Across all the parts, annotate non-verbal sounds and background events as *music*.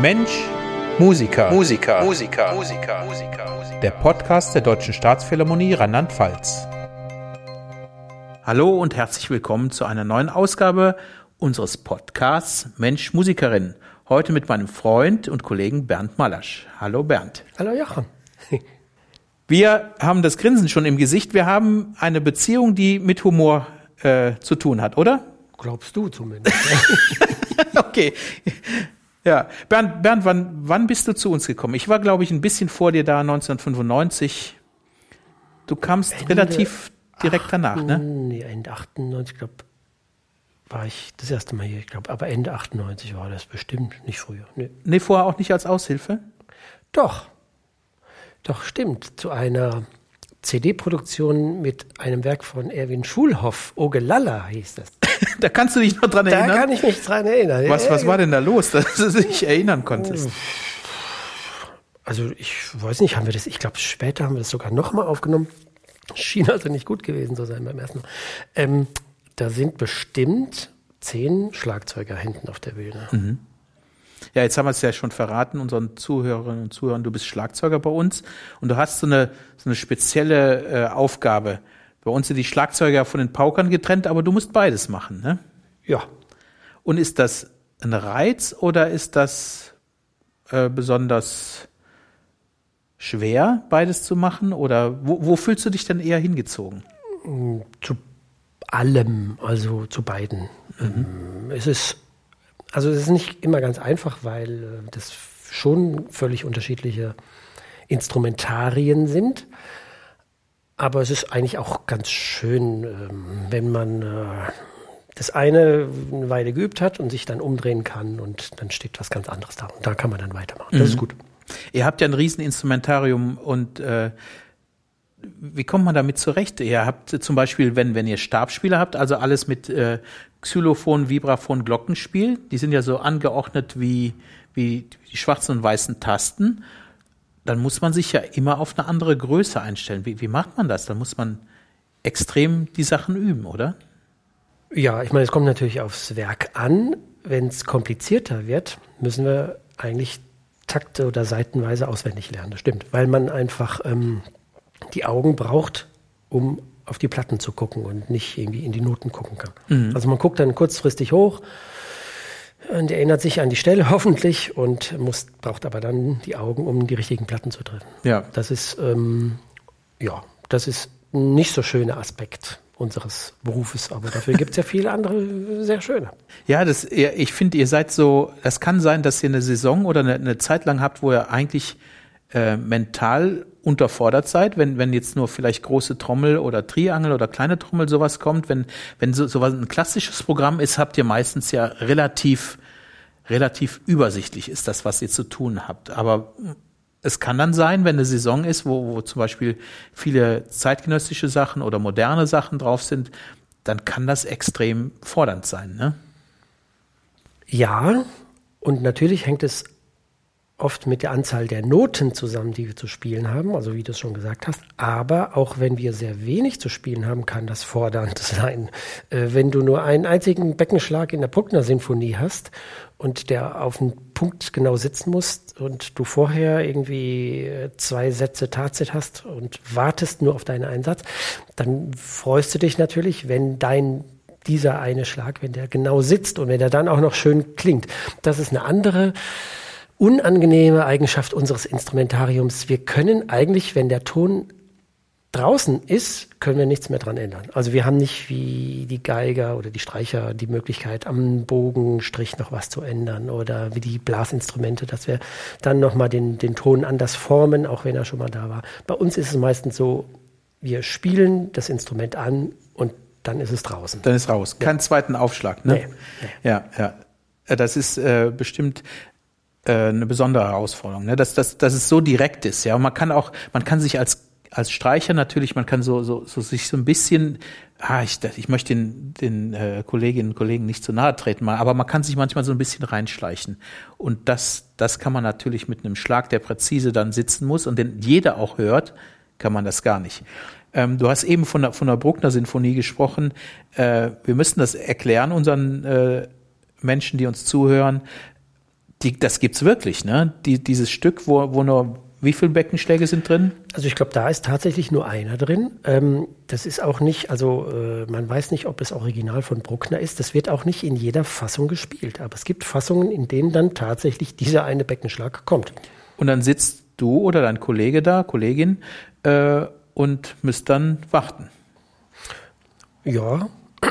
Mensch, Musiker. Musiker. Musiker. Musiker. Der Podcast der Deutschen Staatsphilharmonie Rheinland-Pfalz. Hallo und herzlich willkommen zu einer neuen Ausgabe unseres Podcasts Mensch, Musikerin. Heute mit meinem Freund und Kollegen Bernd Malasch. Hallo Bernd. Hallo Jochen. *laughs* Wir haben das Grinsen schon im Gesicht. Wir haben eine Beziehung, die mit Humor äh, zu tun hat, oder? Glaubst du zumindest. *laughs* okay. Ja, Bernd, Bernd wann, wann bist du zu uns gekommen? Ich war, glaube ich, ein bisschen vor dir da, 1995. Du kamst Ende relativ direkt danach, ne? Nee, Ende 98, ich glaube, war ich das erste Mal hier, ich glaube, aber Ende 98 war das bestimmt, nicht früher. Nee. nee, vorher auch nicht als Aushilfe? Doch. Doch, stimmt. Zu einer CD-Produktion mit einem Werk von Erwin Schulhoff, Ogelalla hieß das. *laughs* da kannst du dich noch dran erinnern? Da kann ich mich dran erinnern. Was, was war denn da los, *laughs* dass du dich erinnern konntest? Also ich weiß nicht, haben wir das, ich glaube später haben wir das sogar nochmal aufgenommen. Schien also nicht gut gewesen zu sein beim ersten Mal. Ähm, da sind bestimmt zehn Schlagzeuger hinten auf der Bühne. Mhm. Ja, jetzt haben wir es ja schon verraten, unseren Zuhörerinnen und Zuhörern, du bist Schlagzeuger bei uns und du hast so eine, so eine spezielle äh, Aufgabe. Bei uns sind die Schlagzeuger von den Paukern getrennt, aber du musst beides machen, ne? Ja. Und ist das ein Reiz oder ist das äh, besonders schwer, beides zu machen? Oder wo, wo fühlst du dich denn eher hingezogen? Zu allem, also zu beiden. Mhm. Es ist also es ist nicht immer ganz einfach, weil äh, das schon völlig unterschiedliche Instrumentarien sind. Aber es ist eigentlich auch ganz schön, ähm, wenn man äh, das eine eine Weile geübt hat und sich dann umdrehen kann und dann steht was ganz anderes da. Und da kann man dann weitermachen. Das mhm. ist gut. Ihr habt ja ein Rieseninstrumentarium und äh, wie kommt man damit zurecht? Ihr habt zum Beispiel, wenn, wenn ihr Stabspieler habt, also alles mit äh, Xylophon, Vibraphon, Glockenspiel. Die sind ja so angeordnet wie, wie die schwarzen und weißen Tasten. Dann muss man sich ja immer auf eine andere Größe einstellen. Wie, wie macht man das? Dann muss man extrem die Sachen üben, oder? Ja, ich meine, es kommt natürlich aufs Werk an. Wenn es komplizierter wird, müssen wir eigentlich Takte oder Seitenweise auswendig lernen. Das stimmt, weil man einfach ähm, die Augen braucht, um auf die Platten zu gucken und nicht irgendwie in die Noten gucken kann. Mhm. Also man guckt dann kurzfristig hoch und erinnert sich an die Stelle hoffentlich und muss, braucht aber dann die Augen, um die richtigen Platten zu treffen. Ja. Das ist, ähm, ja, das ist ein nicht so schöner Aspekt unseres Berufes, aber dafür *laughs* gibt es ja viele andere sehr schöne. Ja, das, ich finde, ihr seid so, es kann sein, dass ihr eine Saison oder eine, eine Zeit lang habt, wo ihr eigentlich äh, mental unterfordert seid, wenn, wenn jetzt nur vielleicht große Trommel oder Triangel oder kleine Trommel sowas kommt, wenn, wenn so, sowas ein klassisches Programm ist, habt ihr meistens ja relativ, relativ übersichtlich ist das, was ihr zu tun habt. Aber es kann dann sein, wenn eine Saison ist, wo, wo zum Beispiel viele zeitgenössische Sachen oder moderne Sachen drauf sind, dann kann das extrem fordernd sein, ne? Ja, und natürlich hängt es oft mit der Anzahl der Noten zusammen, die wir zu spielen haben, also wie du es schon gesagt hast. Aber auch wenn wir sehr wenig zu spielen haben, kann das fordernd *laughs* sein. Äh, wenn du nur einen einzigen Beckenschlag in der Bruckner-Sinfonie hast und der auf den Punkt genau sitzen muss und du vorher irgendwie äh, zwei Sätze Tazit hast und wartest nur auf deinen Einsatz, dann freust du dich natürlich, wenn dein dieser eine Schlag, wenn der genau sitzt und wenn der dann auch noch schön klingt. Das ist eine andere unangenehme Eigenschaft unseres Instrumentariums. Wir können eigentlich, wenn der Ton draußen ist, können wir nichts mehr dran ändern. Also wir haben nicht wie die Geiger oder die Streicher die Möglichkeit, am Bogenstrich noch was zu ändern oder wie die Blasinstrumente, dass wir dann nochmal den, den Ton anders formen, auch wenn er schon mal da war. Bei uns ist es meistens so, wir spielen das Instrument an und dann ist es draußen. Dann ist raus. Keinen ja. zweiten Aufschlag, ne? Nee, nee. Ja, ja. Das ist äh, bestimmt äh, eine besondere Herausforderung, ne? dass, dass, dass es so direkt ist. Ja, und man kann auch, man kann sich als als Streicher natürlich, man kann so, so, so sich so ein bisschen, ah, ich, ich möchte den, den äh, Kolleginnen und Kollegen nicht zu nahe treten, aber man kann sich manchmal so ein bisschen reinschleichen. Und das, das kann man natürlich mit einem Schlag, der präzise dann sitzen muss und den jeder auch hört, kann man das gar nicht. Ähm, du hast eben von der, von der Bruckner Sinfonie gesprochen. Äh, wir müssen das erklären unseren äh, Menschen, die uns zuhören Die, das gibt's wirklich, ne? Die, dieses Stück, wo, wo nur wie viele Beckenschläge sind drin? Also ich glaube, da ist tatsächlich nur einer drin. Ähm, das ist auch nicht, also äh, man weiß nicht, ob es Original von Bruckner ist. Das wird auch nicht in jeder Fassung gespielt. Aber es gibt Fassungen, in denen dann tatsächlich dieser eine Beckenschlag kommt. Und dann sitzt du oder dein Kollege da, Kollegin, äh, und müsst dann warten. Ja,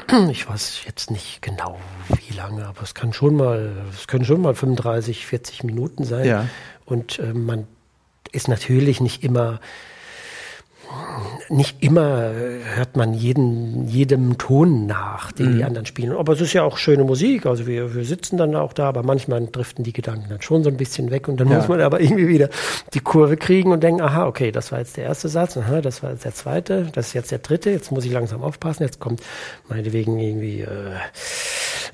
*clears throat* ich weiß jetzt nicht genau wie lange, aber es kann schon mal, es können schon mal 35, 40 Minuten sein. Ja. Und äh, man ist natürlich nicht immer nicht immer hört man jeden, jedem Ton nach, den mhm. die anderen spielen. Aber es ist ja auch schöne Musik. Also wir, wir sitzen dann auch da, aber manchmal driften die Gedanken dann schon so ein bisschen weg und dann ja. muss man aber irgendwie wieder die Kurve kriegen und denken, aha, okay, das war jetzt der erste Satz, aha, das war jetzt der zweite, das ist jetzt der dritte, jetzt muss ich langsam aufpassen, jetzt kommt meinetwegen irgendwie äh,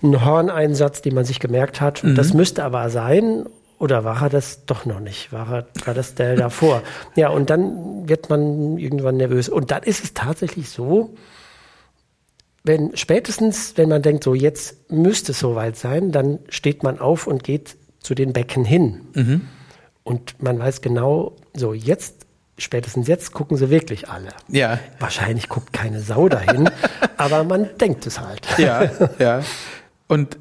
ein Horneinsatz, den man sich gemerkt hat. Mhm. Das müsste aber sein oder war er das doch noch nicht? War, er, war das der davor? Ja, und dann wird man irgendwann nervös. Und dann ist es tatsächlich so, wenn spätestens, wenn man denkt, so jetzt müsste es soweit sein, dann steht man auf und geht zu den Becken hin. Mhm. Und man weiß genau, so jetzt, spätestens jetzt gucken sie wirklich alle. Ja. Wahrscheinlich guckt keine Sau dahin, *laughs* aber man denkt es halt. Ja, ja. *laughs* Und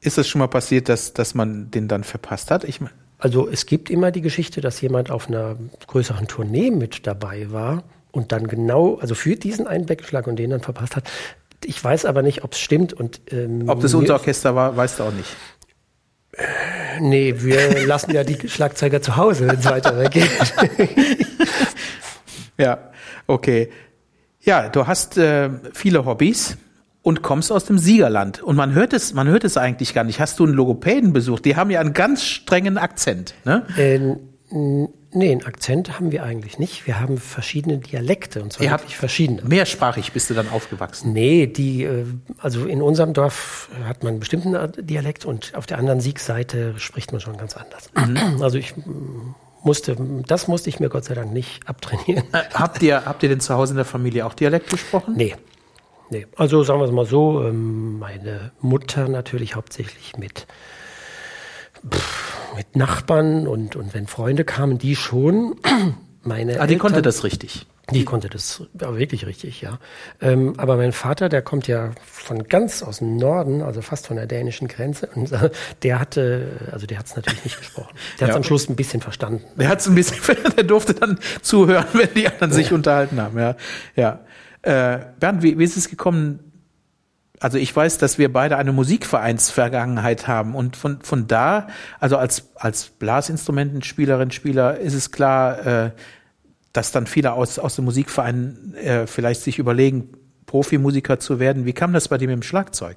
ist es schon mal passiert, dass, dass man den dann verpasst hat? Ich mein also es gibt immer die Geschichte, dass jemand auf einer größeren Tournee mit dabei war und dann genau, also für diesen einen Beckenschlag und den dann verpasst hat. Ich weiß aber nicht, ob es stimmt und ähm, ob das unser Orchester war, weißt du auch nicht. Nee, wir *laughs* lassen ja die Schlagzeuger zu Hause, wenn es weitergeht. *laughs* ja, okay. Ja, du hast äh, viele Hobbys und kommst aus dem Siegerland. Und man hört es, man hört es eigentlich gar nicht. Hast du einen Logopäden besucht? Die haben ja einen ganz strengen Akzent, ne? Ähm, nee, einen Akzent haben wir eigentlich nicht. Wir haben verschiedene Dialekte und zwar Ihr wirklich verschiedene. Mehrsprachig bist du dann aufgewachsen? Nee, die, äh, also in unserem Dorf hat man einen bestimmten Dialekt und auf der anderen Siegseite spricht man schon ganz anders. Mhm. Also ich musste, das musste ich mir Gott sei Dank nicht abtrainieren. Äh, habt ihr, habt ihr denn zu Hause in der Familie auch Dialekt gesprochen? Nee. Nee, also sagen wir es mal so, ähm, meine Mutter natürlich hauptsächlich mit, mit Nachbarn und, und wenn Freunde kamen, die schon. *clears throat* Meine ah, die Eltern, konnte das richtig. Die konnte das ja, wirklich richtig, ja. Ähm, aber mein Vater, der kommt ja von ganz aus dem Norden, also fast von der dänischen Grenze, und äh, *laughs* der hatte, also der hat es natürlich nicht gesprochen. Der hat es ja. am Schluss ein bisschen verstanden. Der hat es ein bisschen, *laughs* der durfte dann zuhören, wenn die anderen ja. sich unterhalten haben, ja. Ja. Äh, Bernd, wie, wie ist es gekommen? Also ich weiß, dass wir beide eine Musikvereinsvergangenheit haben und von, von da, also als, als Blasinstrumentenspielerin, Spieler, ist es klar, äh, dass dann viele aus, aus dem Musikverein äh, vielleicht sich überlegen, Profimusiker zu werden. Wie kam das bei dir mit dem Schlagzeug?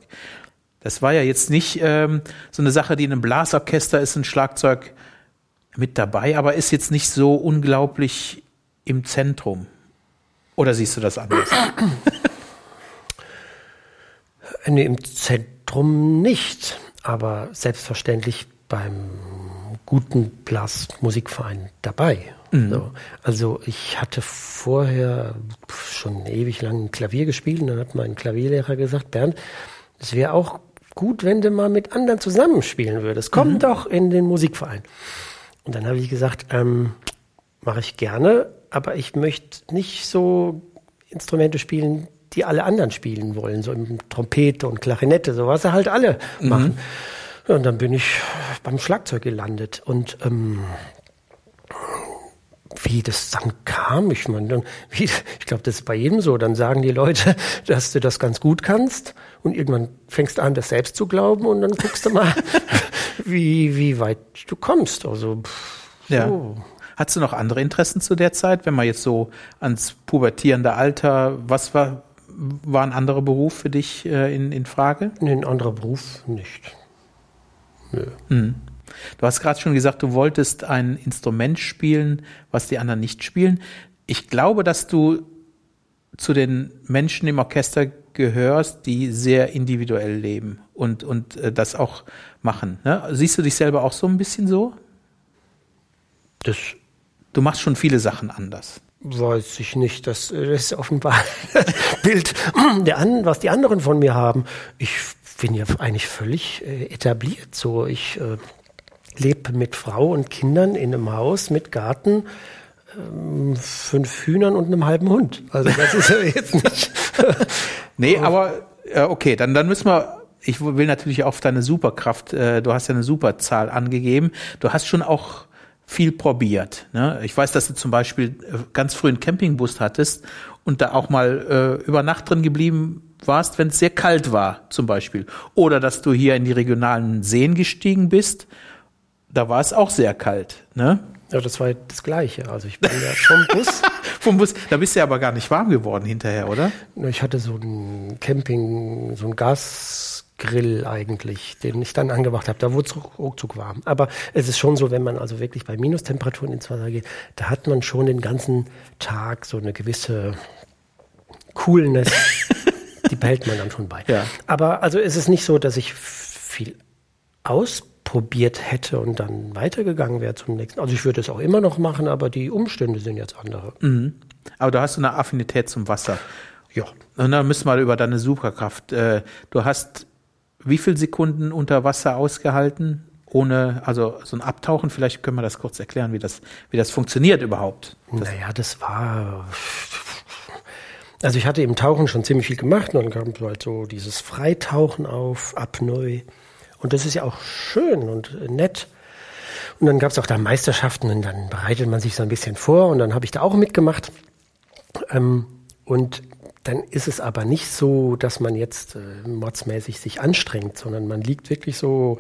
Das war ja jetzt nicht ähm, so eine Sache, die in einem Blasorchester ist, ein Schlagzeug mit dabei, aber ist jetzt nicht so unglaublich im Zentrum. Oder siehst du das anders? nee, im Zentrum nicht, aber selbstverständlich beim guten Blasmusikverein dabei. Mhm. So. Also ich hatte vorher schon ewig lang Klavier gespielt und dann hat mein Klavierlehrer gesagt, Bernd, es wäre auch gut, wenn du mal mit anderen zusammenspielen würdest. Komm mhm. doch in den Musikverein. Und dann habe ich gesagt, ähm, mache ich gerne, aber ich möchte nicht so Instrumente spielen, die alle anderen spielen wollen, so im Trompete und Klarinette, so was halt alle mhm. machen. Und dann bin ich beim Schlagzeug gelandet und ähm, wie das dann kam, ich meine, *laughs* wie, ich glaube, das ist bei jedem so. Dann sagen die Leute, *laughs* dass du das ganz gut kannst und irgendwann fängst du an, das selbst zu glauben und dann guckst du mal, *laughs* wie, wie weit du kommst. Also, pff, so. ja. Hattest du noch andere Interessen zu der Zeit, wenn man jetzt so ans pubertierende Alter, was war, war ein anderer Beruf für dich äh, in, in Frage? Nee, ein anderer Beruf nicht. Nö. Mhm. Du hast gerade schon gesagt, du wolltest ein Instrument spielen, was die anderen nicht spielen. Ich glaube, dass du zu den Menschen im Orchester gehörst, die sehr individuell leben und, und äh, das auch machen. Ne? Siehst du dich selber auch so ein bisschen so? Das Du machst schon viele Sachen anders. Weiß ich nicht. Das, das ist offenbar das *laughs* Bild, der an, was die anderen von mir haben. Ich bin ja eigentlich völlig äh, etabliert. So, ich äh, lebe mit Frau und Kindern in einem Haus mit Garten, ähm, fünf Hühnern und einem halben Hund. Also das ist ja jetzt nicht. *laughs* nee, aber äh, okay, dann, dann müssen wir ich will natürlich auf deine Superkraft, äh, du hast ja eine Superzahl angegeben. Du hast schon auch viel probiert. Ne? Ich weiß, dass du zum Beispiel äh, ganz früh einen Campingbus hattest und da auch mal äh, über Nacht drin geblieben warst, wenn es sehr kalt war, zum Beispiel. Oder dass du hier in die regionalen Seen gestiegen bist. Da war es auch sehr kalt. Ne? Ja, das war das Gleiche. Also ich bin ja vom *laughs* Bus. vom Bus. Da bist du ja aber gar nicht warm geworden hinterher, oder? Ich hatte so ein Camping, so ein Gas Grill eigentlich, den ich dann angemacht habe. Da wurde es ruckzuck warm. Aber es ist schon so, wenn man also wirklich bei Minustemperaturen ins Wasser geht, da hat man schon den ganzen Tag so eine gewisse Coolness. *laughs* die behält man dann schon bei. Ja. Aber also es ist nicht so, dass ich viel ausprobiert hätte und dann weitergegangen wäre zum nächsten. Also ich würde es auch immer noch machen, aber die Umstände sind jetzt andere. Mhm. Aber du hast eine Affinität zum Wasser. Ja. Und dann müssen wir über deine Superkraft. Äh, du hast wie viele Sekunden unter Wasser ausgehalten? Ohne, also so ein Abtauchen, vielleicht können wir das kurz erklären, wie das, wie das funktioniert überhaupt. Das naja, das war. Also ich hatte im Tauchen schon ziemlich viel gemacht und dann kam halt so dieses Freitauchen auf, Apnoe. Und das ist ja auch schön und nett. Und dann gab es auch da Meisterschaften und dann bereitet man sich so ein bisschen vor und dann habe ich da auch mitgemacht. Ähm, und dann ist es aber nicht so, dass man jetzt äh, mordsmäßig sich anstrengt, sondern man liegt wirklich so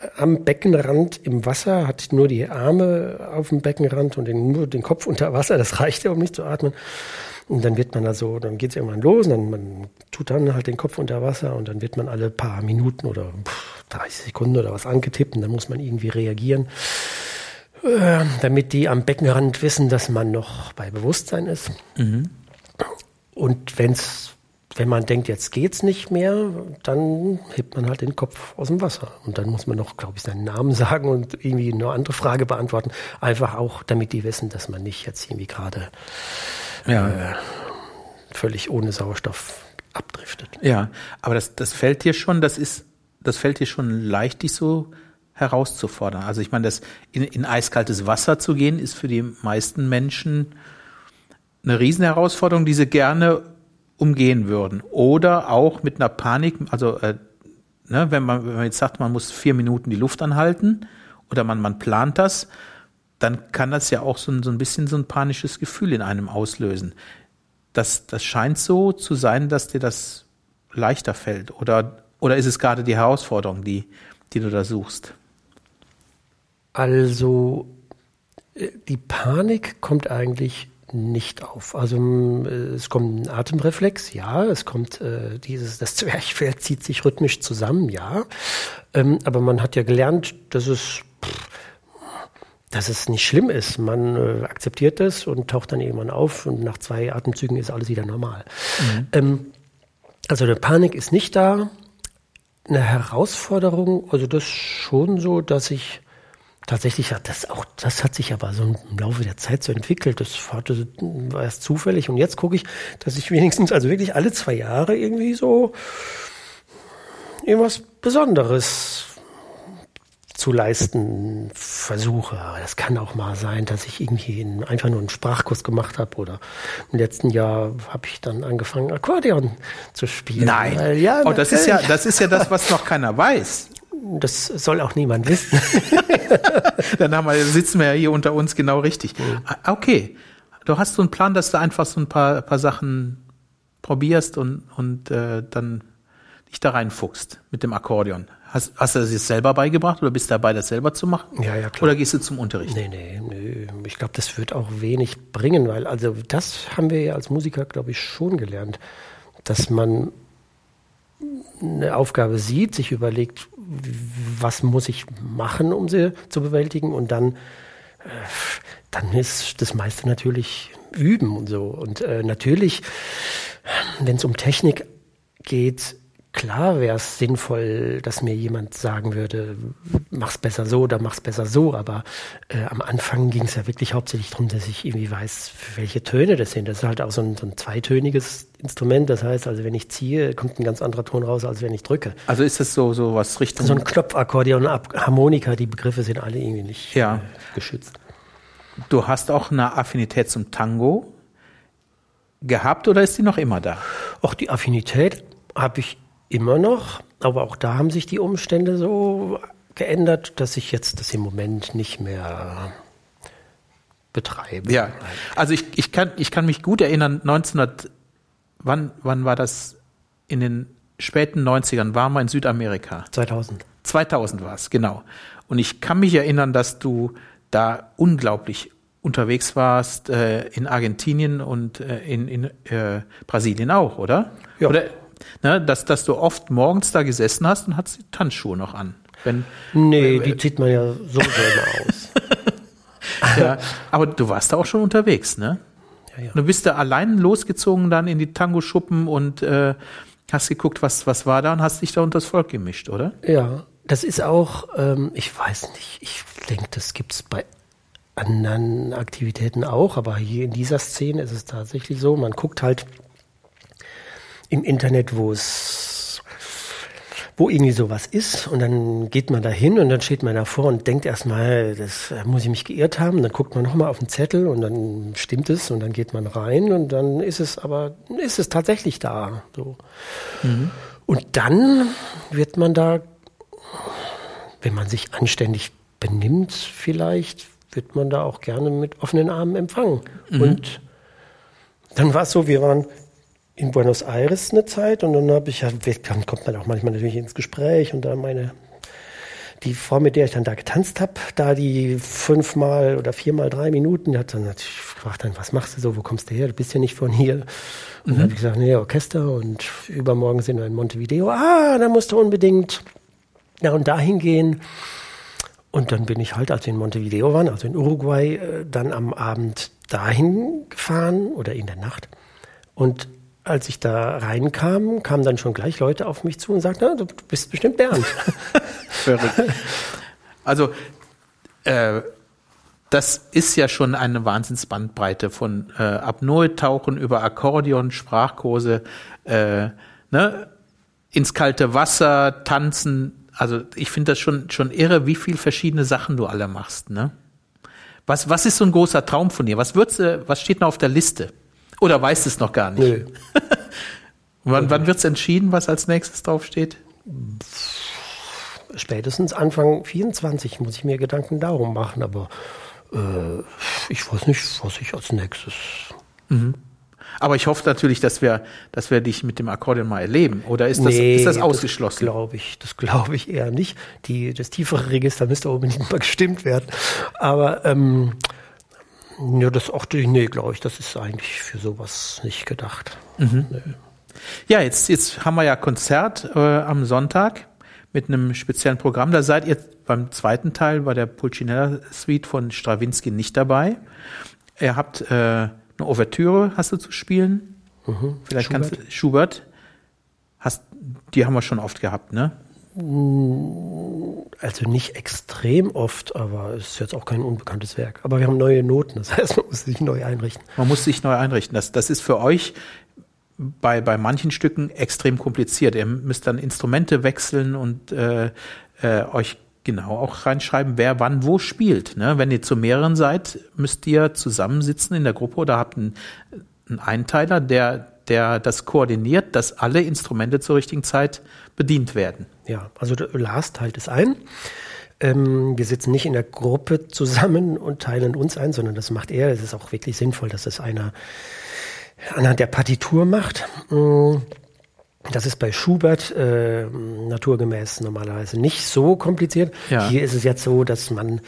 äh, am Beckenrand im Wasser, hat nur die Arme auf dem Beckenrand und den, nur den Kopf unter Wasser. Das reicht ja, um nicht zu atmen. Und dann wird man also, dann geht es irgendwann los, und dann man tut dann halt den Kopf unter Wasser und dann wird man alle paar Minuten oder pff, 30 Sekunden oder was angetippt und dann muss man irgendwie reagieren, äh, damit die am Beckenrand wissen, dass man noch bei Bewusstsein ist. Mhm. Und wenn's, wenn man denkt, jetzt geht's nicht mehr, dann hebt man halt den Kopf aus dem Wasser. Und dann muss man noch, glaube ich, seinen Namen *laughs* sagen und irgendwie eine andere Frage beantworten. Einfach auch, damit die wissen, dass man nicht jetzt irgendwie gerade ja. äh, völlig ohne Sauerstoff abdriftet. Ja, aber das, das fällt dir schon, das ist, das fällt dir schon leicht, dich so herauszufordern. Also ich meine, das in, in eiskaltes Wasser zu gehen, ist für die meisten Menschen eine Riesenherausforderung, die sie gerne umgehen würden. Oder auch mit einer Panik, also äh, ne, wenn, man, wenn man jetzt sagt, man muss vier Minuten die Luft anhalten oder man, man plant das, dann kann das ja auch so ein, so ein bisschen so ein panisches Gefühl in einem auslösen. Das, das scheint so zu sein, dass dir das leichter fällt. Oder, oder ist es gerade die Herausforderung, die, die du da suchst? Also äh, die Panik kommt eigentlich nicht auf. Also es kommt ein Atemreflex, ja, es kommt äh, dieses, das Zwerchfell zieht sich rhythmisch zusammen, ja. Ähm, aber man hat ja gelernt, dass es, dass es nicht schlimm ist. Man äh, akzeptiert das und taucht dann irgendwann auf und nach zwei Atemzügen ist alles wieder normal. Mhm. Ähm, also eine Panik ist nicht da. Eine Herausforderung, also das schon so, dass ich Tatsächlich hat das auch, das hat sich aber so im Laufe der Zeit so entwickelt. Das hatte, war erst zufällig. Und jetzt gucke ich, dass ich wenigstens, also wirklich alle zwei Jahre irgendwie so irgendwas Besonderes zu leisten versuche. Das kann auch mal sein, dass ich irgendwie in, einfach nur einen Sprachkurs gemacht habe oder im letzten Jahr habe ich dann angefangen Akkordeon zu spielen. Nein. Ja, oh, das ist ja, das ist ja das, was noch keiner weiß. Das soll auch niemand wissen. *laughs* Dann haben wir, sitzen wir ja hier unter uns genau richtig. Mhm. Okay. Du hast so einen Plan, dass du einfach so ein paar, paar Sachen probierst und, und äh, dann dich da reinfuchst mit dem Akkordeon. Hast, hast du das jetzt selber beigebracht oder bist du dabei, das selber zu machen? Ja, ja, klar. Oder gehst du zum Unterricht? Nee, nee, nee. Ich glaube, das wird auch wenig bringen, weil also das haben wir ja als Musiker, glaube ich, schon gelernt, dass man eine Aufgabe sieht, sich überlegt, was muss ich machen, um sie zu bewältigen und dann, äh, dann ist das meiste natürlich üben und so. Und äh, natürlich, wenn es um Technik geht, klar wäre es sinnvoll, dass mir jemand sagen würde, mach's besser so oder mach's besser so. Aber äh, am Anfang ging es ja wirklich hauptsächlich darum, dass ich irgendwie weiß, welche Töne das sind. Das ist halt auch so ein, so ein zweitöniges Instrument. Das heißt, also wenn ich ziehe, kommt ein ganz anderer Ton raus, als wenn ich drücke. Also ist das so, so was Richtung... So ein Knopfakkordeon, Harmonika, die Begriffe sind alle irgendwie nicht Ja. äh, geschützt. Du hast auch eine Affinität zum Tango gehabt oder ist die noch immer da? Auch die Affinität habe ich immer noch, aber auch da haben sich die Umstände so geändert, dass ich jetzt das im Moment nicht mehr betreibe. Ja, also ich, ich, kann, ich kann mich gut erinnern, 1900, wann, wann war das? In den späten 90ern waren wir in Südamerika. 2000. 2000 war es, genau. Und ich kann mich erinnern, dass du da unglaublich unterwegs warst äh, in Argentinien und äh, in, in äh, Brasilien auch, oder? Ja. Oder ne, dass, dass du oft morgens da gesessen hast und hattest die Tanzschuhe noch an. Wenn, Nee, die zieht man ja sowieso immer aus. *laughs* ja, aber du warst da auch schon unterwegs, ne? Ja, ja. Du bist da allein losgezogen dann in die Tango-Schuppen und äh, hast geguckt, was, was war da und hast dich da unter das Volk gemischt, oder? Ja, das ist auch, ähm, ich weiß nicht, ich denke, das gibt es bei anderen Aktivitäten auch, aber hier in dieser Szene ist es tatsächlich so, man guckt halt im Internet, wo es, wo irgendwie sowas ist und dann geht man da hin und dann steht man davor und denkt erstmal, das äh, muss ich mich geirrt haben, dann guckt man nochmal auf den Zettel und dann stimmt es und dann geht man rein und dann ist es aber, ist es tatsächlich da, so. Und dann wird man da wenn man sich anständig benimmt, vielleicht wird man da auch gerne mit offenen Armen empfangen. Und dann war es so, wir waren in Buenos Aires eine Zeit und dann habe ich ja, dann kommt man auch manchmal natürlich ins Gespräch und da meine die Frau, mit der ich dann da getanzt habe, da die fünfmal oder viermal drei Minuten, die hat dann natürlich gefragt, dann, was machst du so, wo kommst du her, du bist ja nicht von hier. Und dann habe ich gesagt, nee, Orchester und übermorgen sind wir in Montevideo. Ah, da musst du unbedingt da und dahin gehen. Und dann bin ich halt, als wir in Montevideo waren, also in Uruguay, äh, dann am Abend dahin gefahren oder in der Nacht. Und als ich da reinkam, kamen dann schon gleich Leute auf mich zu und sagten, "Na, du bist bestimmt Bernd. *laughs* Verrückt. Also, äh, das ist ja schon eine Wahnsinnsbandbreite von äh, Apnoe-Tauchen über Akkordeon, Sprachkurse, äh, ne, ins kalte Wasser, tanzen. Also ich finde das schon, schon irre, wie viel verschiedene Sachen du alle machst. Ne? Was, was ist so ein großer Traum von dir? Was, würdest was steht noch auf der Liste? Oder weißt du es noch gar nicht? Nö. *laughs* Wann, wann wird es entschieden, was als nächstes draufsteht? Spätestens Anfang 24 muss ich mir Gedanken darum machen, aber äh, ich weiß nicht, was ich als nächstes. Aber ich hoffe natürlich, dass wir, dass wir dich mit dem Akkordeon mal erleben. Oder ist das, ist das ausgeschlossen? Das glaube ich, das glaube ich eher nicht. Die, das tiefere Register müsste unbedingt mal gestimmt werden. Aber ähm, ja, das auch nee, glaube ich, das ist eigentlich für sowas nicht gedacht. Ja, jetzt, jetzt haben wir ja Konzert äh, am Sonntag mit einem speziellen Programm. Da seid ihr beim zweiten Teil bei der Pulcinella Suite von Stravinsky nicht dabei. Ihr habt äh, eine Ouvertüre, hast du zu spielen? Vielleicht Schubert. kannst du Schubert. Hast, die haben wir schon oft gehabt, ne? Also nicht extrem oft, aber es ist jetzt auch kein unbekanntes Werk. Aber wir haben neue Noten, das heißt, man muss sich neu einrichten. Man muss sich neu einrichten. Das, das ist für euch bei, bei manchen Stücken extrem kompliziert. Ihr müsst dann Instrumente wechseln und äh, äh, euch genau auch reinschreiben, wer wann wo spielt. Ne? Wenn ihr zu mehreren seid, müsst ihr zusammensitzen in der Gruppe oder habt einen, einen Einteiler, der, der das koordiniert, dass alle Instrumente zur richtigen Zeit bedient werden. Ja, also Lars teilt es ein. Ähm, wir sitzen nicht in der Gruppe zusammen und teilen uns ein, sondern das macht er. Es ist auch wirklich sinnvoll, dass das einer anhand der Partitur macht. Mm, Das ist bei Schubert äh, naturgemäß normalerweise nicht so kompliziert. Ja. Hier ist es jetzt so, dass man,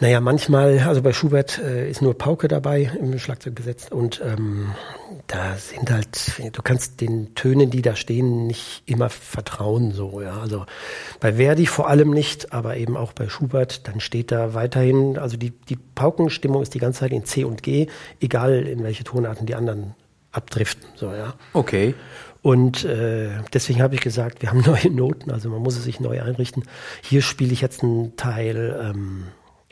naja, manchmal, also bei Schubert äh, ist nur Pauke dabei im Schlagzeug gesetzt und ähm, da sind halt, du kannst den Tönen, die da stehen, nicht immer vertrauen, so, ja. Also bei Verdi vor allem nicht, aber eben auch bei Schubert, dann steht da weiterhin, also die, die Paukenstimmung ist die ganze Zeit in C und G, egal in welche Tonarten die anderen abdriften, so, ja. Okay. Und äh, deswegen habe ich gesagt, wir haben *laughs* neue Noten, also man muss es sich neu einrichten. Hier spiele ich jetzt einen Teil, ähm,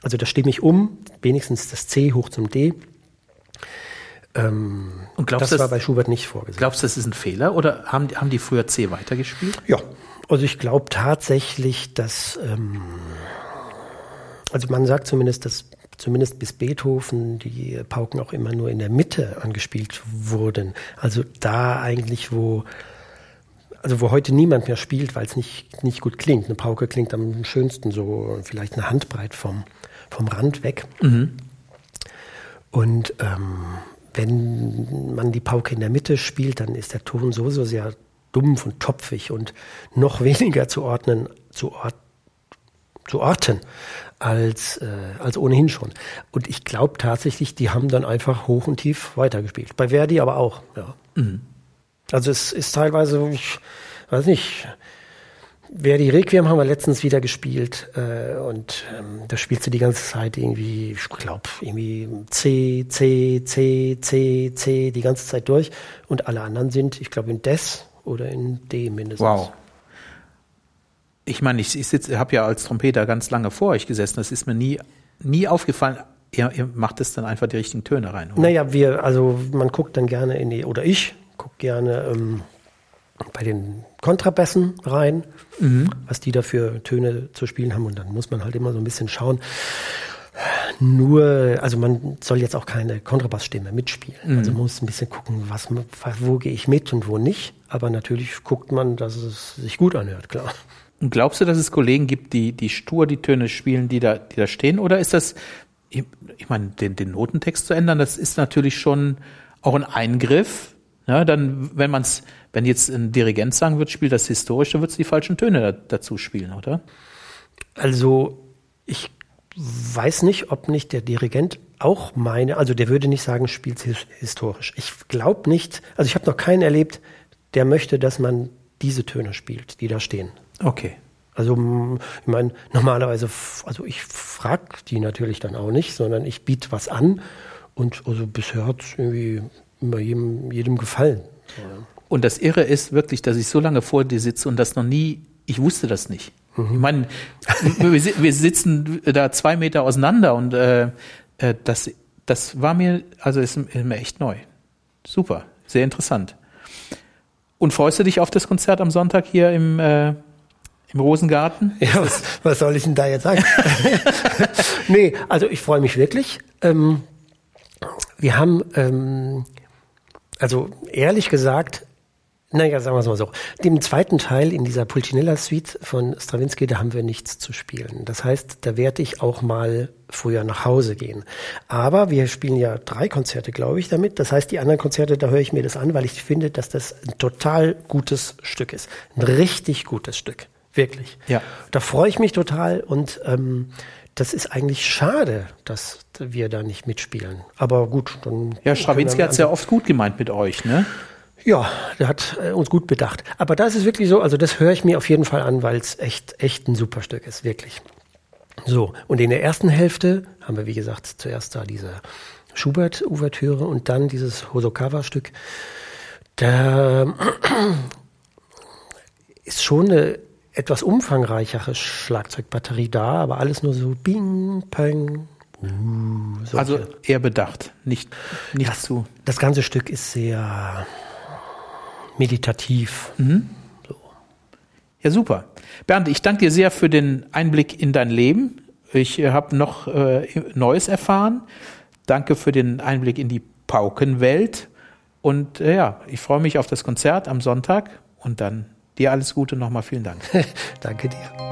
also da stimme ich um, wenigstens das C hoch zum D. Ähm, Und glaubst, das war bei Schubert nicht vorgesehen. Glaubst du, das ist ein Fehler oder haben, haben die früher C weitergespielt? Ja, also ich glaube tatsächlich, dass, ähm, also man sagt zumindest, dass zumindest bis Beethoven die Pauken auch immer nur in der Mitte angespielt wurden. Also da eigentlich, wo also wo heute niemand mehr spielt, weil es nicht, nicht gut klingt. Eine Pauke klingt am schönsten so vielleicht eine Handbreit vom, vom Rand weg. Mhm. Und ähm, wenn man die Pauke in der Mitte spielt, dann ist der Ton sowieso sehr dumpf und topfig und noch *laughs* weniger zu ordnen, zu, ort, zu orten als, äh, als ohnehin schon. Und ich glaube tatsächlich, die haben dann einfach hoch und tief weitergespielt. Bei Verdi aber auch, ja. Mhm. Also es ist teilweise, ich weiß nicht, Verdi Requiem haben wir letztens wieder gespielt äh, und ähm, da spielst du die ganze Zeit irgendwie, ich glaube, irgendwie C, C, C, C, C die ganze Zeit durch und alle anderen sind, ich glaube, in Des oder in D mindestens. Wow ich meine, ich, ich habe ja als Trompeter ganz lange vor euch gesessen. Das ist mir nie, nie aufgefallen. Ihr, ihr macht es dann einfach die richtigen Töne rein. Oder? Naja, wir, also man guckt dann gerne in die, oder ich gucke gerne ähm, bei den Kontrabässen rein, mhm. was die da für Töne zu spielen haben. Und dann muss man halt immer so ein bisschen schauen. Nur, also man soll jetzt auch keine Kontrabassstimme mitspielen. Mhm. Also man muss ein bisschen gucken, was, wo gehe ich mit und wo nicht. Aber natürlich guckt man, dass es sich gut anhört, klar. Und glaubst du, dass es Kollegen gibt, die, die stur die Töne spielen, die da, die da stehen? Oder ist das, ich, meine, den, den Notentext zu ändern, das ist natürlich schon auch ein Eingriff. Ja, dann, wenn man es, wenn jetzt ein Dirigent sagen wird, spielt das historisch, dann wird es die falschen Töne da, dazu spielen, oder? Also, ich weiß nicht, ob nicht der Dirigent auch meine, also der würde nicht sagen, spielt historisch. Ich glaube nicht, also ich habe noch keinen erlebt, der möchte, dass man diese Töne spielt, die da stehen. Okay. Also ich meine, normalerweise, also ich frage die natürlich dann auch nicht, sondern ich biete was an und also bisher hat es irgendwie immer jedem, jedem gefallen. Und das Irre ist wirklich, dass ich so lange vor dir sitze und das noch nie, ich wusste das nicht. Mhm. Ich meine, wir, sitzen da zwei Meter auseinander und äh, äh, das, das war mir, also ist, ist mir echt neu. Super, sehr interessant. Und freust du dich auf das Konzert am Sonntag hier im äh, im Rosengarten? Ja, was, was soll ich denn da jetzt sagen? *laughs* nee, also ich freue mich wirklich. Ähm, wir haben, ähm, also ehrlich gesagt, naja, sagen wir es mal so. Dem zweiten Teil in dieser Pulcinella-Suite von Stravinsky, da haben wir nichts zu spielen. Das heißt, da werde ich auch mal früher nach Hause gehen. Aber wir spielen ja drei Konzerte, glaube ich, damit. Das heißt, die anderen Konzerte, da höre ich mir das an, weil ich finde, dass das ein total gutes Stück ist. Ein richtig gutes Stück. Wirklich. Ja. Da freue ich mich total und ähm, das ist eigentlich schade, dass wir da nicht mitspielen. Aber gut, dann. Ja, Stravinsky hat es ja oft gut gemeint mit euch, ne? Ja, der hat äh, uns gut bedacht. Aber da ist es wirklich so, also das höre ich mir auf jeden Fall an, weil es echt, echt ein super Stück ist, wirklich. So, und in der ersten Hälfte haben wir, wie gesagt, zuerst da diese Schubert-Ouvertüre und dann dieses Hosokawa-Stück. Da *clears throat* ist schon eine etwas umfangreichere Schlagzeugbatterie da, aber alles nur so bing, peng. Uh, also eher bedacht, nicht, nicht das, zu. Das ganze Stück ist sehr meditativ. Mhm. So. Ja, super. Bernd, ich danke dir sehr für den Einblick in dein Leben. Ich äh, habe noch äh, Neues erfahren. Danke für den Einblick in die Paukenwelt. Und äh, ja, ich freue mich auf das Konzert am Sonntag und dann Dir alles Gute nochmal. Vielen Dank. *laughs* Danke dir.